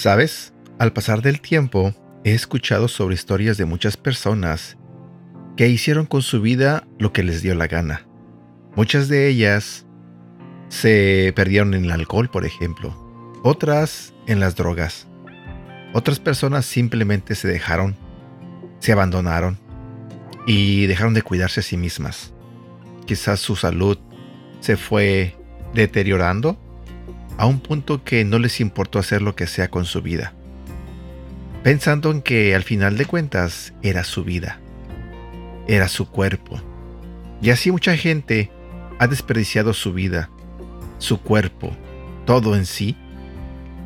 ¿Sabes? Al pasar del tiempo, he escuchado sobre historias de muchas personas que hicieron con su vida lo que les dio la gana. Muchas de ellas se perdieron en el alcohol, por ejemplo. Otras en las drogas. Otras personas simplemente se dejaron, se abandonaron y dejaron de cuidarse a sí mismas. Quizás su salud se fue deteriorando a un punto que no les importó hacer lo que sea con su vida, pensando en que al final de cuentas era su vida, era su cuerpo. Y así mucha gente ha desperdiciado su vida, su cuerpo, todo en sí,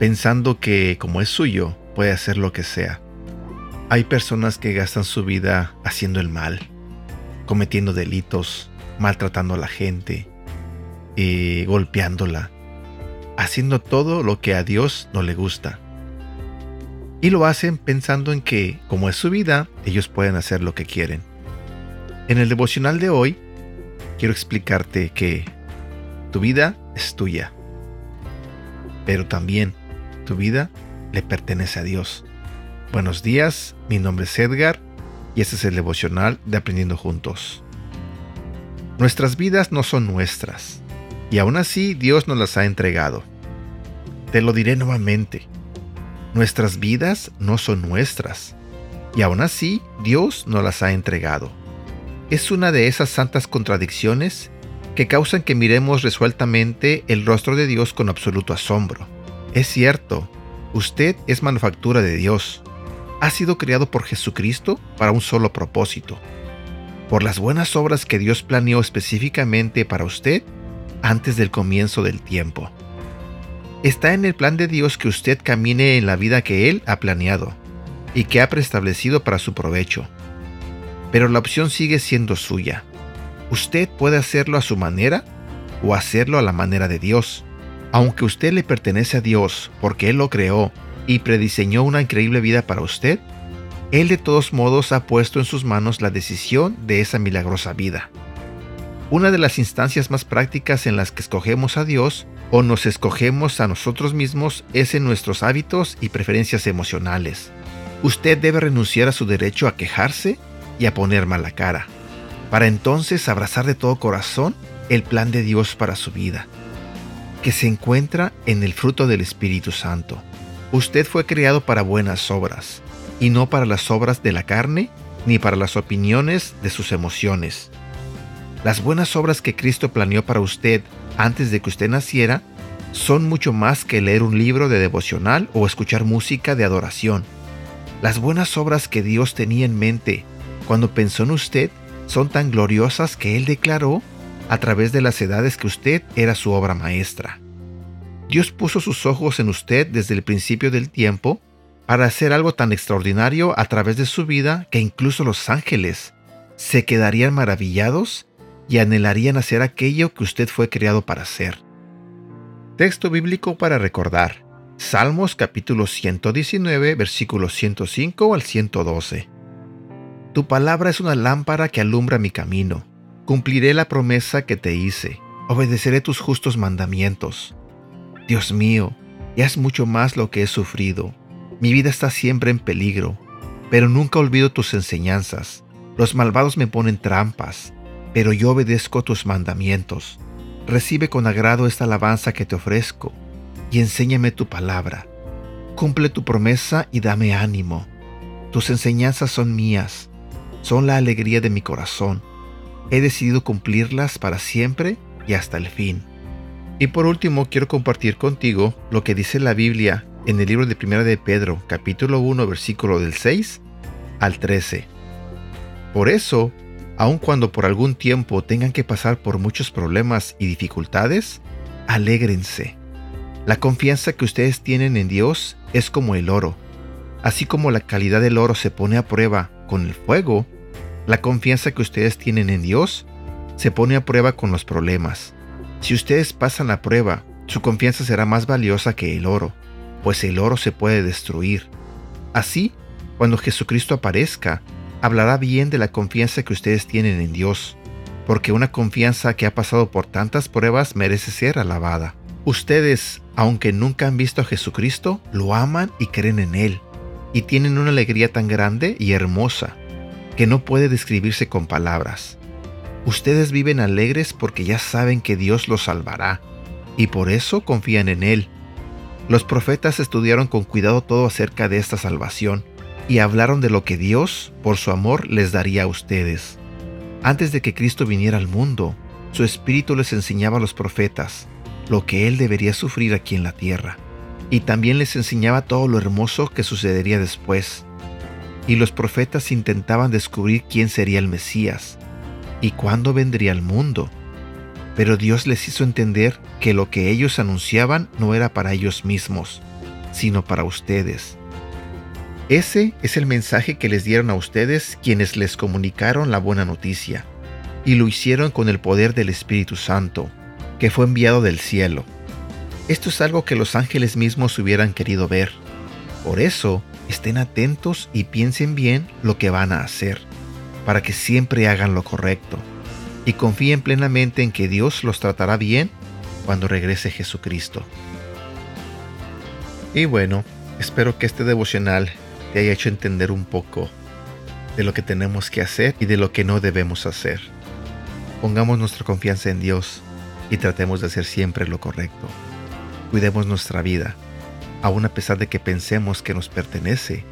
pensando que como es suyo, puede hacer lo que sea. Hay personas que gastan su vida haciendo el mal, cometiendo delitos, maltratando a la gente, y eh, golpeándola, haciendo todo lo que a Dios no le gusta. Y lo hacen pensando en que, como es su vida, ellos pueden hacer lo que quieren. En el devocional de hoy, quiero explicarte que tu vida es tuya, pero también tu vida le pertenece a Dios. Buenos días, mi nombre es Edgar y este es el devocional de Aprendiendo Juntos. Nuestras vidas no son nuestras, y aún así Dios nos las ha entregado. Te lo diré nuevamente, nuestras vidas no son nuestras, y aún así Dios nos las ha entregado. Es una de esas santas contradicciones que causan que miremos resueltamente el rostro de Dios con absoluto asombro. Es cierto, usted es manufactura de Dios. Ha sido creado por Jesucristo para un solo propósito. Por las buenas obras que Dios planeó específicamente para usted antes del comienzo del tiempo. Está en el plan de Dios que usted camine en la vida que Él ha planeado y que ha preestablecido para su provecho. Pero la opción sigue siendo suya. Usted puede hacerlo a su manera o hacerlo a la manera de Dios. Aunque usted le pertenece a Dios porque Él lo creó y prediseñó una increíble vida para usted, Él de todos modos ha puesto en sus manos la decisión de esa milagrosa vida. Una de las instancias más prácticas en las que escogemos a Dios o nos escogemos a nosotros mismos es en nuestros hábitos y preferencias emocionales. Usted debe renunciar a su derecho a quejarse y a poner mala cara, para entonces abrazar de todo corazón el plan de Dios para su vida, que se encuentra en el fruto del Espíritu Santo. Usted fue creado para buenas obras, y no para las obras de la carne ni para las opiniones de sus emociones. Las buenas obras que Cristo planeó para usted antes de que usted naciera son mucho más que leer un libro de devocional o escuchar música de adoración. Las buenas obras que Dios tenía en mente cuando pensó en usted son tan gloriosas que Él declaró a través de las edades que usted era su obra maestra. Dios puso sus ojos en usted desde el principio del tiempo para hacer algo tan extraordinario a través de su vida que incluso los ángeles se quedarían maravillados y anhelarían hacer aquello que usted fue creado para hacer. Texto bíblico para recordar. Salmos capítulo 119 versículos 105 al 112. Tu palabra es una lámpara que alumbra mi camino. Cumpliré la promesa que te hice. Obedeceré tus justos mandamientos. Dios mío, ya es mucho más lo que he sufrido. Mi vida está siempre en peligro, pero nunca olvido tus enseñanzas. Los malvados me ponen trampas, pero yo obedezco tus mandamientos. Recibe con agrado esta alabanza que te ofrezco, y enséñame tu palabra. Cumple tu promesa y dame ánimo. Tus enseñanzas son mías, son la alegría de mi corazón. He decidido cumplirlas para siempre y hasta el fin. Y por último, quiero compartir contigo lo que dice la Biblia en el libro de Primera de Pedro, capítulo 1, versículo del 6 al 13. Por eso, aun cuando por algún tiempo tengan que pasar por muchos problemas y dificultades, alégrense. La confianza que ustedes tienen en Dios es como el oro. Así como la calidad del oro se pone a prueba con el fuego, la confianza que ustedes tienen en Dios se pone a prueba con los problemas. Si ustedes pasan la prueba, su confianza será más valiosa que el oro, pues el oro se puede destruir. Así, cuando Jesucristo aparezca, hablará bien de la confianza que ustedes tienen en Dios, porque una confianza que ha pasado por tantas pruebas merece ser alabada. Ustedes, aunque nunca han visto a Jesucristo, lo aman y creen en Él, y tienen una alegría tan grande y hermosa que no puede describirse con palabras. Ustedes viven alegres porque ya saben que Dios los salvará, y por eso confían en Él. Los profetas estudiaron con cuidado todo acerca de esta salvación, y hablaron de lo que Dios, por su amor, les daría a ustedes. Antes de que Cristo viniera al mundo, su Espíritu les enseñaba a los profetas lo que Él debería sufrir aquí en la tierra, y también les enseñaba todo lo hermoso que sucedería después. Y los profetas intentaban descubrir quién sería el Mesías y cuándo vendría al mundo. Pero Dios les hizo entender que lo que ellos anunciaban no era para ellos mismos, sino para ustedes ese es el mensaje que les dieron a ustedes quienes les comunicaron la buena noticia, y lo hicieron con el poder del Espíritu Santo, que fue enviado del cielo. Esto es algo que los ángeles mismos hubieran querido ver. Por eso, estén atentos y piensen bien lo que van a hacer, para que siempre hagan lo correcto, y confíen plenamente en que Dios los tratará bien cuando regrese Jesucristo. Y bueno, espero que este devocional te haya hecho entender un poco de lo que tenemos que hacer y de lo que no debemos hacer. Pongamos nuestra confianza en Dios y tratemos de hacer siempre lo correcto. Cuidemos nuestra vida, aun a pesar de que pensemos que nos pertenece.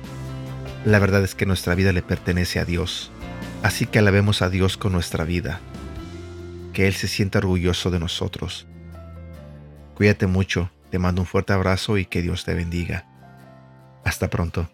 La verdad es que nuestra vida le pertenece a Dios, así que alabemos a Dios con nuestra vida. Que Él se sienta orgulloso de nosotros. Cuídate mucho, te mando un fuerte abrazo y que Dios te bendiga. Hasta pronto.